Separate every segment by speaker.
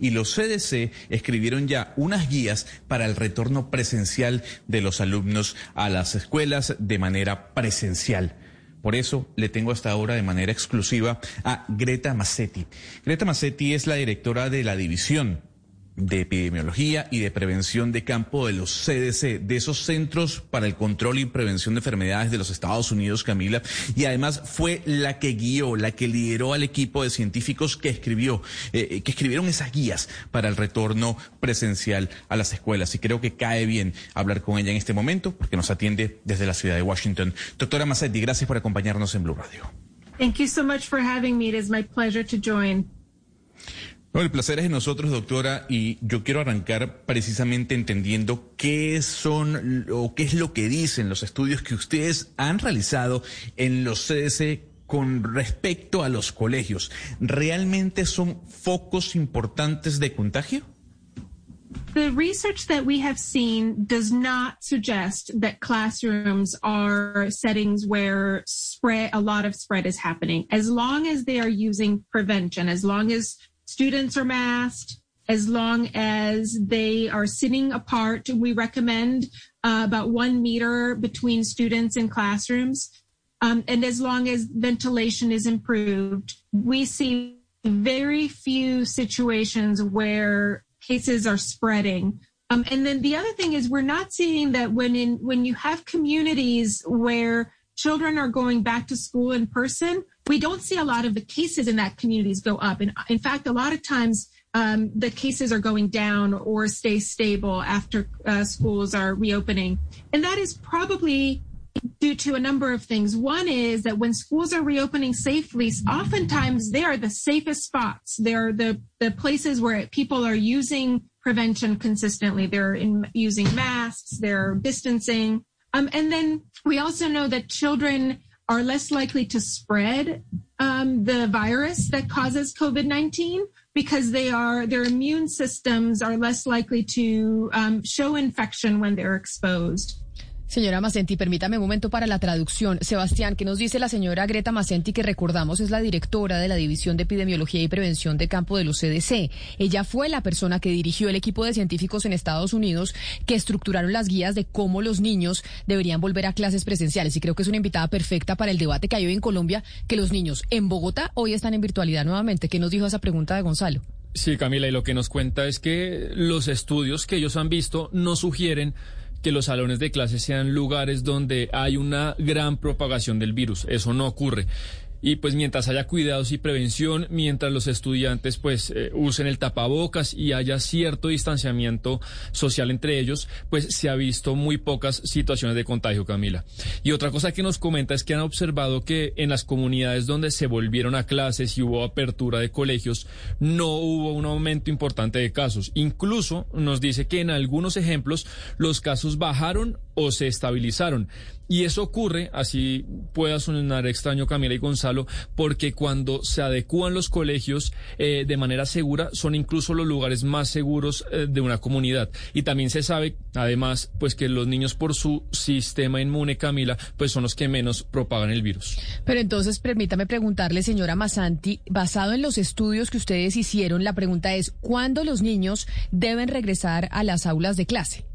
Speaker 1: Y los CDC escribieron ya unas guías para el retorno presencial de los alumnos a las escuelas de manera presencial. Por eso le tengo hasta ahora de manera exclusiva a Greta Massetti. Greta Massetti es la directora de la división de epidemiología y de prevención de campo de los CDC, de esos Centros para el Control y Prevención de Enfermedades de los Estados Unidos, Camila, y además fue la que guió, la que lideró al equipo de científicos que escribió, eh, que escribieron esas guías para el retorno presencial a las escuelas. Y creo que cae bien hablar con ella en este momento, porque nos atiende desde la ciudad de Washington. Doctora Massetti, gracias por acompañarnos en Blue Radio.
Speaker 2: Thank you so much for having me. It is my pleasure to join.
Speaker 1: Bueno, el placer es de nosotros, doctora, y yo quiero arrancar precisamente entendiendo qué son o qué es lo que dicen los estudios que ustedes han realizado en los CDC con respecto a los colegios. ¿Realmente son focos importantes de contagio?
Speaker 2: The research that we have seen does not suggest that classrooms are settings where spread a lot of spread is happening. As long as they are using prevention, as long as students are masked as long as they are sitting apart. We recommend uh, about one meter between students in classrooms. Um, and as long as ventilation is improved, we see very few situations where cases are spreading. Um, and then the other thing is we're not seeing that when in when you have communities where children are going back to school in person, we don't see a lot of the cases in that communities go up. And in fact, a lot of times um, the cases are going down or stay stable after uh, schools are reopening. And that is probably due to a number of things. One is that when schools are reopening safely, oftentimes they are the safest spots. They're the, the places where people are using prevention consistently. They're in, using masks, they're distancing. Um, and then we also know that children are less likely to spread um, the virus that causes COVID 19 because they are their immune systems are less likely to um, show infection when they're exposed.
Speaker 3: Señora Macenti, permítame un momento para la traducción. Sebastián, ¿qué nos dice la señora Greta Macenti, que recordamos es la directora de la División de Epidemiología y Prevención de Campo de los CDC? Ella fue la persona que dirigió el equipo de científicos en Estados Unidos que estructuraron las guías de cómo los niños deberían volver a clases presenciales. Y creo que es una invitada perfecta para el debate que hay hoy en Colombia, que los niños en Bogotá hoy están en virtualidad nuevamente. ¿Qué nos dijo esa pregunta de Gonzalo?
Speaker 4: Sí, Camila, y lo que nos cuenta es que los estudios que ellos han visto no sugieren que los salones de clase sean lugares donde hay una gran propagación del virus. Eso no ocurre. Y pues mientras haya cuidados y prevención, mientras los estudiantes pues eh, usen el tapabocas y haya cierto distanciamiento social entre ellos, pues se ha visto muy pocas situaciones de contagio, Camila. Y otra cosa que nos comenta es que han observado que en las comunidades donde se volvieron a clases y hubo apertura de colegios, no hubo un aumento importante de casos. Incluso nos dice que en algunos ejemplos los casos bajaron o se estabilizaron. Y eso ocurre, así pueda sonar extraño Camila y Gonzalo, porque cuando se adecúan los colegios eh, de manera segura, son incluso los lugares más seguros eh, de una comunidad. Y también se sabe, además, pues que los niños por su sistema inmune, Camila, pues son los que menos propagan el virus.
Speaker 3: Pero entonces, permítame preguntarle, señora Masanti, basado en los estudios que ustedes hicieron, la pregunta es, ¿cuándo los niños deben regresar a las aulas de clase?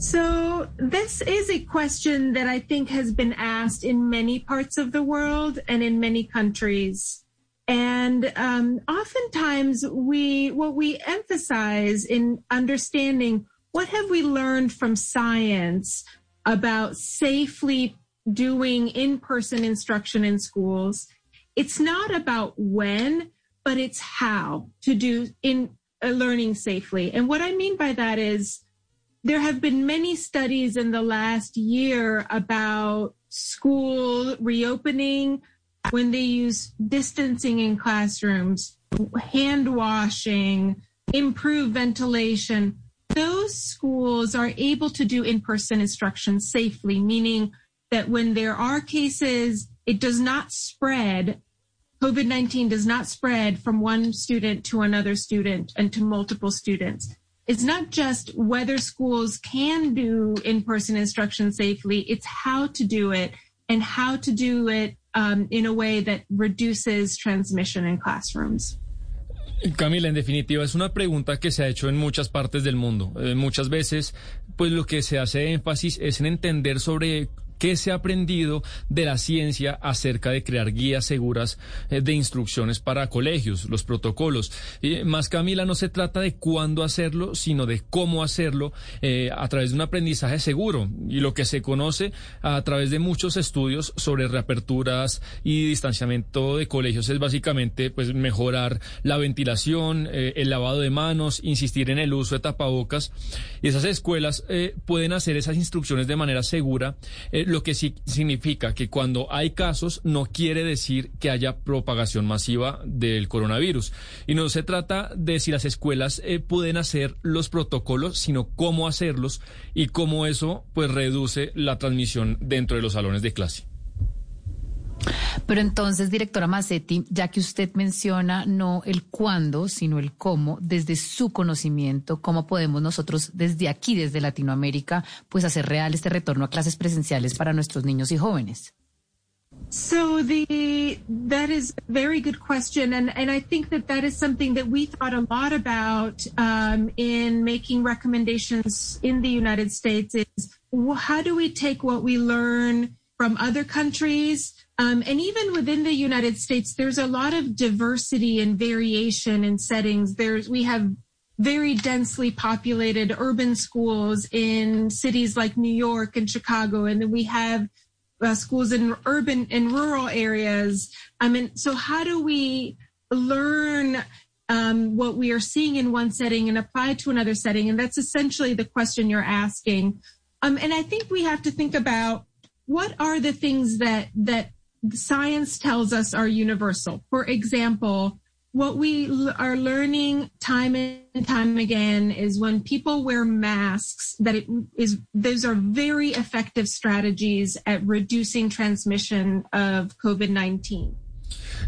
Speaker 2: So, this is a question that I think has been asked in many parts of the world and in many countries. And um, oftentimes, we what we emphasize in understanding what have we learned from science about safely doing in-person instruction in schools. It's not about when, but it's how to do in uh, learning safely. And what I mean by that is there have been many studies in the last year about school reopening when they use distancing in classrooms, hand washing, improved ventilation, those schools are able to do in-person instruction safely, meaning that when there are cases, it does not spread. COVID-19 does not spread from one student to another student and to multiple students. It's not just whether schools can do in-person instruction safely, it's how to do it and how to do it um, in a way that reduces transmission in classrooms.
Speaker 4: Camila, en definitiva, es una pregunta que se ha hecho en muchas partes del mundo. Eh, muchas veces, pues lo que se hace énfasis es en entender sobre ¿Qué se ha aprendido de la ciencia acerca de crear guías seguras eh, de instrucciones para colegios, los protocolos? Y más, Camila, no se trata de cuándo hacerlo, sino de cómo hacerlo eh, a través de un aprendizaje seguro. Y lo que se conoce a través de muchos estudios sobre reaperturas y distanciamiento de colegios es básicamente pues mejorar la ventilación, eh, el lavado de manos, insistir en el uso de tapabocas. Y esas escuelas pueden hacer esas instrucciones de manera segura lo que sí significa que cuando hay casos no quiere decir que haya propagación masiva del coronavirus. Y no se trata de si las escuelas eh, pueden hacer los protocolos, sino cómo hacerlos y cómo eso pues reduce la transmisión dentro de los salones de clase.
Speaker 5: Pero entonces, directora Massetti, ya que usted menciona no el cuándo, sino el cómo, desde su conocimiento, ¿cómo podemos nosotros desde aquí, desde Latinoamérica, pues hacer real este retorno a clases presenciales para nuestros niños y jóvenes?
Speaker 2: So the that is a very good question, and and I think that that is something that we thought a lot about um, in making recommendations in the United States. Is how do we take what we learn from other countries Um, and even within the United States, there's a lot of diversity and variation in settings. There's, we have very densely populated urban schools in cities like New York and Chicago. And then we have uh, schools in urban and rural areas. I mean, so how do we learn um, what we are seeing in one setting and apply to another setting? And that's essentially the question you're asking. Um, and I think we have to think about what are the things that that science tells us are universal. For example, what we l- are learning time and time again is when people wear masks that it is those are very effective strategies at reducing transmission of COVID-19.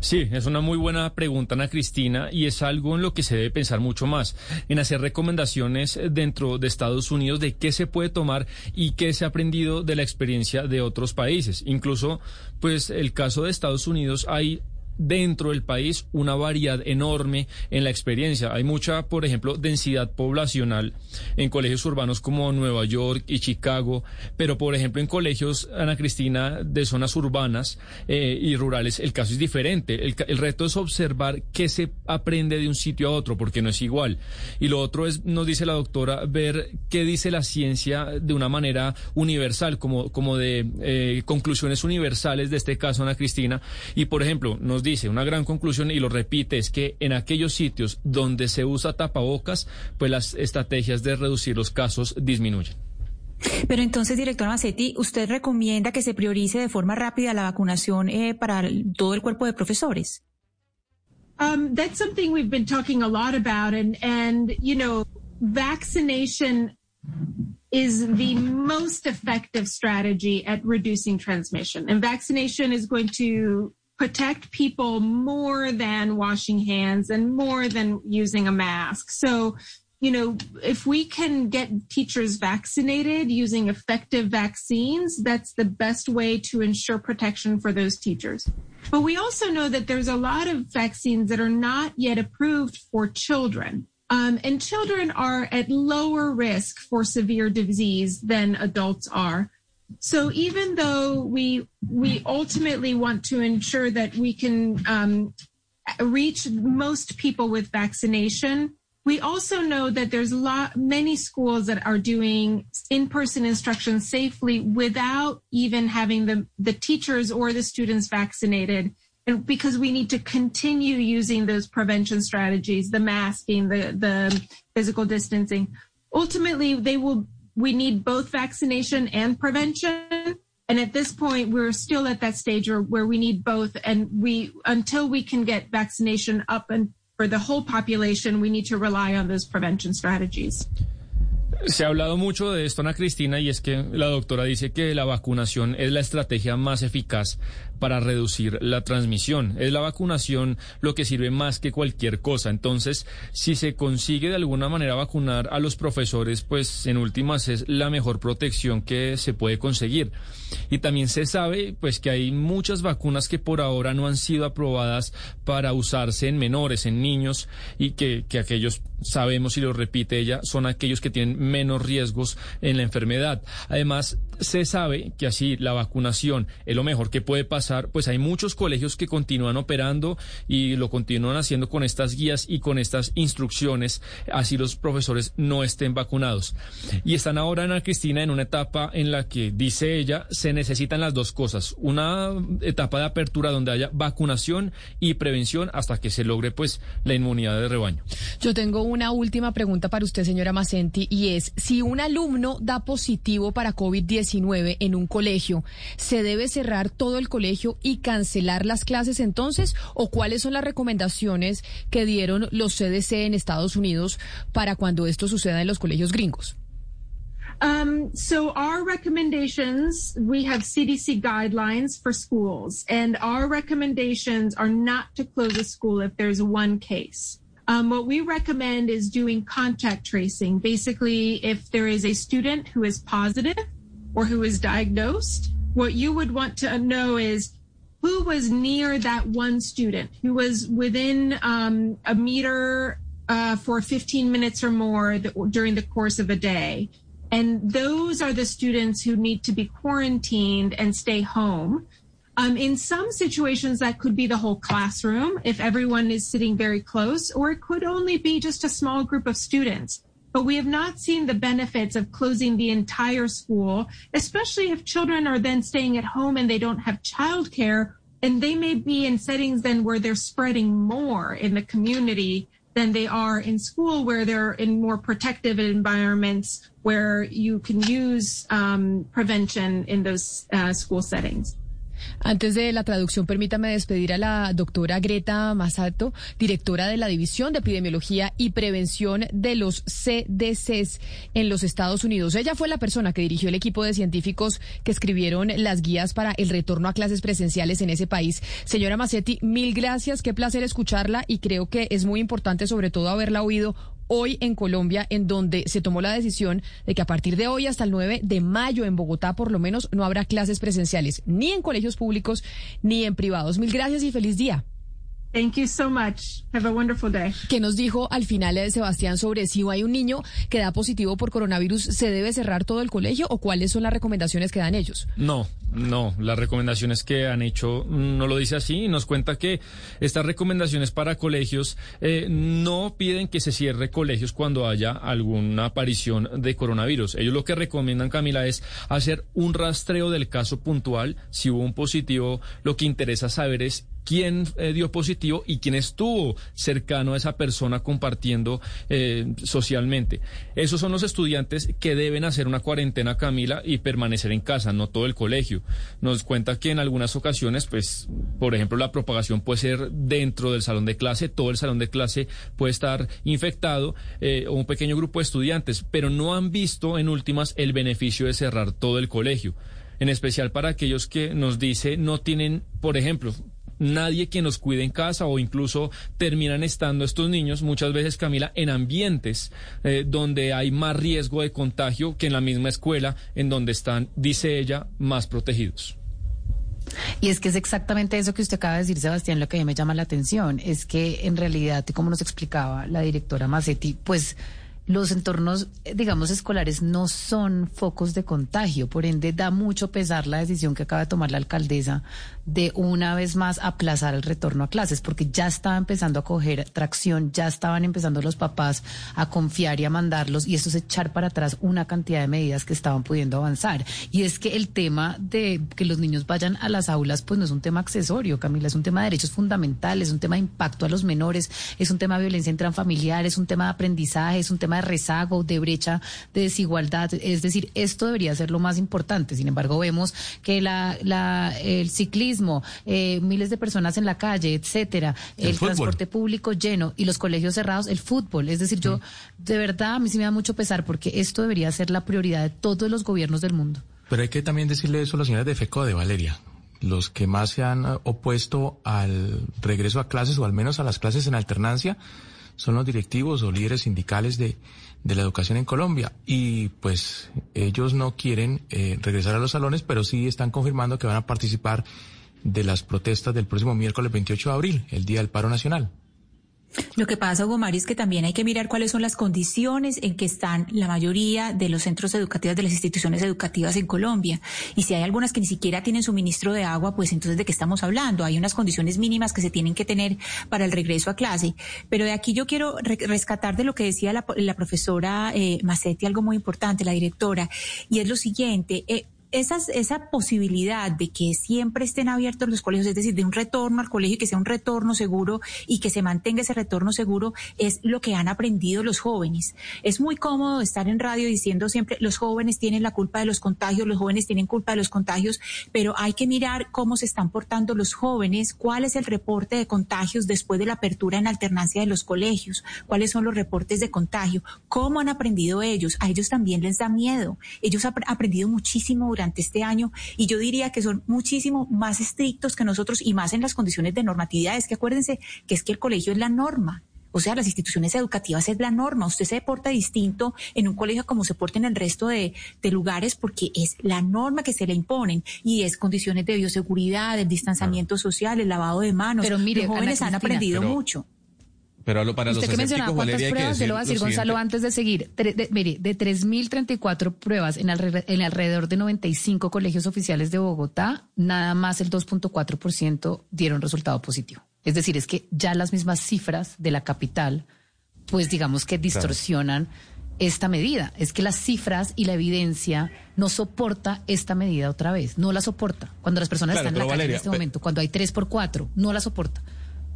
Speaker 4: Sí, es una muy buena pregunta, Ana Cristina, y es algo en lo que se debe pensar mucho más, en hacer recomendaciones dentro de Estados Unidos de qué se puede tomar y qué se ha aprendido de la experiencia de otros países. Incluso, pues, el caso de Estados Unidos hay dentro del país una variedad enorme en la experiencia. Hay mucha, por ejemplo, densidad poblacional en colegios urbanos como Nueva York y Chicago, pero por ejemplo en colegios, Ana Cristina, de zonas urbanas eh, y rurales, el caso es diferente. El, reto es observar qué se aprende de un sitio a otro, porque no es igual. Y lo otro es, nos dice la doctora, ver qué dice la ciencia de una manera universal, como, como de eh, conclusiones universales de este caso, Ana Cristina. Y por ejemplo, nos dice dice, una gran conclusión y lo repite, es que en aquellos sitios donde se usa tapabocas, pues las estrategias de reducir los casos disminuyen.
Speaker 6: Pero entonces, director Macetti, ¿usted recomienda que se priorice de forma rápida la vacunación eh, para todo el cuerpo de profesores?
Speaker 2: Um, that's something we've been talking a lot about, and and you know, vaccination is the most effective strategy at reducing transmission, and vaccination is going to protect people more than washing hands and more than using a mask. So, you know, if we can get teachers vaccinated using effective vaccines, that's the best way to ensure protection for those teachers. But we also know that there's a lot of vaccines that are not yet approved for children. Um, and children are at lower risk for severe disease than adults are. So even though we we ultimately want to ensure that we can um, reach most people with vaccination, we also know that there's a lot many schools that are doing in-person instruction safely without even having the the teachers or the students vaccinated. And because we need to continue using those prevention strategies, the masking, the the physical distancing, ultimately they will we need both vaccination and prevention. And at this point, we're still at that stage where, we need both. And we, until we can get vaccination up and for the whole population, we need to rely on those prevention strategies.
Speaker 4: Se ha hablado mucho de esto, Ana Cristina, y es que la doctora dice que la vacunación es la estrategia más eficaz para reducir la transmisión. Es la vacunación lo que sirve más que cualquier cosa. Entonces, si se consigue de alguna manera vacunar a los profesores, pues en últimas es la mejor protección que se puede conseguir. Y también se sabe pues que hay muchas vacunas que por ahora no han sido aprobadas para usarse en menores, en niños, y que, que aquellos sabemos, y lo repite ella, son aquellos que tienen menos riesgos en la enfermedad. Además, se sabe que así la vacunación es lo mejor que puede pasar, pues hay muchos colegios que continúan operando y lo continúan haciendo con estas guías y con estas instrucciones, así los profesores no estén vacunados. Y están ahora, Ana Cristina, en una etapa en la que, dice ella, se necesitan las dos cosas. Una etapa de apertura donde haya vacunación y prevención hasta que se logre, pues, la inmunidad de rebaño.
Speaker 3: Yo tengo una última pregunta para usted, señora Macenti, y es, si un alumno da positivo para COVID-19, en un colegio, ¿se debe cerrar todo el colegio y cancelar las clases entonces? ¿O cuáles son las recomendaciones que dieron los CDC en Estados Unidos para cuando esto suceda en los colegios gringos?
Speaker 2: Um, so our recommendations, we have CDC guidelines for schools, and our recommendations are not to close a school if there's one case. Um, what we recommend is doing contact tracing. Basically, if there is a student who is positive, or who is diagnosed, what you would want to know is who was near that one student, who was within um, a meter uh, for 15 minutes or more during the course of a day. And those are the students who need to be quarantined and stay home. Um, in some situations, that could be the whole classroom if everyone is sitting very close, or it could only be just a small group of students but we have not seen the benefits of closing the entire school, especially if children are then staying at home and they don't have childcare. And they may be in settings then where they're spreading more in the community than they are in school, where they're in more protective environments where you can use um, prevention in those uh, school settings.
Speaker 3: Antes de la traducción, permítame despedir a la doctora Greta Masato, directora de la División de Epidemiología y Prevención de los CDCs en los Estados Unidos. Ella fue la persona que dirigió el equipo de científicos que escribieron las guías para el retorno a clases presenciales en ese país. Señora Macetti, mil gracias, qué placer escucharla y creo que es muy importante sobre todo haberla oído hoy en Colombia, en donde se tomó la decisión de que a partir de hoy hasta el 9 de mayo en Bogotá, por lo menos, no habrá clases presenciales, ni en colegios públicos ni en privados. Mil gracias y feliz día.
Speaker 2: Thank you so much. Have a wonderful day.
Speaker 3: ¿Qué nos dijo al final de Sebastián sobre si hay un niño que da positivo por coronavirus, se debe cerrar todo el colegio o cuáles son las recomendaciones que dan ellos?
Speaker 4: No, no, las recomendaciones que han hecho no lo dice así. Nos cuenta que estas recomendaciones para colegios eh, no piden que se cierre colegios cuando haya alguna aparición de coronavirus. Ellos lo que recomiendan, Camila, es hacer un rastreo del caso puntual. Si hubo un positivo, lo que interesa saber es quién eh, dio positivo y quién estuvo cercano a esa persona compartiendo eh, socialmente. Esos son los estudiantes que deben hacer una cuarentena, Camila, y permanecer en casa, no todo el colegio. Nos cuenta que en algunas ocasiones, pues, por ejemplo, la propagación puede ser dentro del salón de clase, todo el salón de clase puede estar infectado, eh, o un pequeño grupo de estudiantes, pero no han visto en últimas el beneficio de cerrar todo el colegio en especial para aquellos que nos dice no tienen, por ejemplo, nadie que nos cuide en casa o incluso terminan estando estos niños muchas veces, Camila, en ambientes eh, donde hay más riesgo de contagio que en la misma escuela en donde están, dice ella, más protegidos.
Speaker 5: Y es que es exactamente eso que usted acaba de decir, Sebastián, lo que a mí me llama la atención, es que en realidad, como nos explicaba la directora Macetti, pues los entornos, eh, digamos, escolares no son focos de contagio. Por ende, da mucho pesar la decisión que acaba de tomar la alcaldesa de una vez más aplazar el retorno a clases, porque ya estaba empezando a coger tracción, ya estaban empezando los papás a confiar y a mandarlos, y esto es echar para atrás una cantidad de medidas que estaban pudiendo avanzar. Y es que el tema de que los niños vayan a las aulas, pues no es un tema accesorio, Camila, es un tema de derechos fundamentales, es un tema de impacto a los menores, es un tema de violencia intrafamiliar, es un tema de aprendizaje, es un tema de rezago, de brecha, de desigualdad. Es decir, esto debería ser lo más importante. Sin embargo, vemos que la, el ciclismo, eh, miles de personas en la calle, etcétera, el, transporte público lleno y los colegios cerrados, el fútbol. Es decir, yo de verdad a mí sí me da mucho pesar porque esto debería ser la prioridad de todos los gobiernos del mundo.
Speaker 7: Pero hay que también decirle eso a las señoras de FECO de Valeria. Los que más se han opuesto al regreso a clases o al menos a las clases en alternancia son los directivos o líderes sindicales de, de la educación en Colombia. Y pues ellos no quieren eh, regresar a los salones, pero sí están confirmando que van a participar de las protestas del próximo miércoles 28 de abril, el Día del Paro Nacional.
Speaker 6: Lo que pasa, Hugo es que también hay que mirar cuáles son las condiciones en que están la mayoría de los centros educativos de las instituciones educativas en Colombia. Y si hay algunas que ni siquiera tienen suministro de agua, pues entonces de qué estamos hablando. Hay unas condiciones mínimas que se tienen que tener para el regreso a clase. Pero de aquí yo quiero rescatar de lo que decía la, profesora eh, Macetti algo muy importante, la directora, y es lo siguiente. Eh, esa posibilidad de que siempre estén abiertos los colegios, es decir, de un retorno al colegio y que sea un retorno seguro y que se mantenga ese retorno seguro, es lo que han aprendido los jóvenes. Es muy cómodo estar en radio diciendo siempre los jóvenes tienen la culpa de los contagios, los jóvenes tienen culpa de los contagios, pero hay que mirar cómo se están portando los jóvenes, cuál es el reporte de contagios después de la apertura en alternancia de los colegios, cuáles son los reportes de contagio, cómo han aprendido ellos. A ellos también les da miedo. Ellos han aprendido muchísimo este año y yo diría que son muchísimo más estrictos que nosotros y más en las condiciones de normatividad. Es que acuérdense que es que el colegio es la norma. O sea, las instituciones educativas es la norma. Usted se porta distinto en un colegio como se porta en el resto de, lugares porque es la norma que se le imponen y es condiciones de bioseguridad, el distanciamiento social, el lavado de manos. Pero mire, los jóvenes han aprendido mucho.
Speaker 1: Pero para
Speaker 5: Usted
Speaker 1: los
Speaker 5: que mencionaba cuántas pruebas, se lo va a decir Gonzalo antes de seguir. de, mire, de 3.034 pruebas en, en alrededor de 95 colegios oficiales de Bogotá, nada más el 2.4% dieron resultado positivo. Es decir, es que ya las mismas cifras de la capital, pues digamos que distorsionan esta medida. Es que las cifras y la evidencia no soporta esta medida otra vez, no la soporta. Cuando las personas están en la calle en este momento, cuando hay 3 por 4, no la soporta.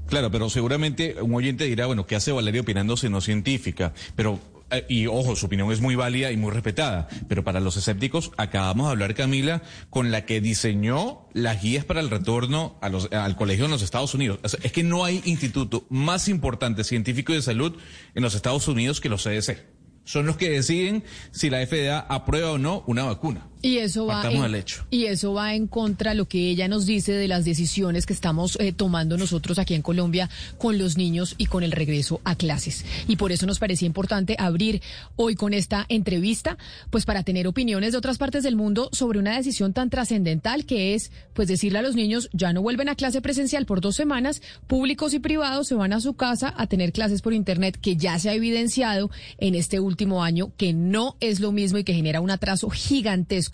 Speaker 1: Claro, pero seguramente un oyente dirá, bueno, ¿qué hace Valeria opinándose no científica? Pero eh, y ojo, su opinión es muy válida y muy respetada, pero para los escépticos acabamos de hablar, Camila, con la que diseñó las guías para el retorno al colegio en los Estados Unidos. Es que no hay instituto más importante científico de salud en los Estados Unidos que los CDC. Son los que deciden si la FDA aprueba o no una vacuna.
Speaker 3: Y eso va en, y eso va en contra de lo que ella nos dice de las decisiones que estamos eh, tomando nosotros aquí en Colombia con los niños y con el regreso a clases. Y por eso nos parecía importante abrir hoy con esta entrevista, pues para tener opiniones de otras partes del mundo sobre una decisión tan trascendental que es, pues decirle a los niños ya no vuelven a clase presencial por dos semanas, públicos y privados se van a su casa a tener clases por internet que ya se ha evidenciado en este último año que no es lo mismo y que genera un atraso gigantesco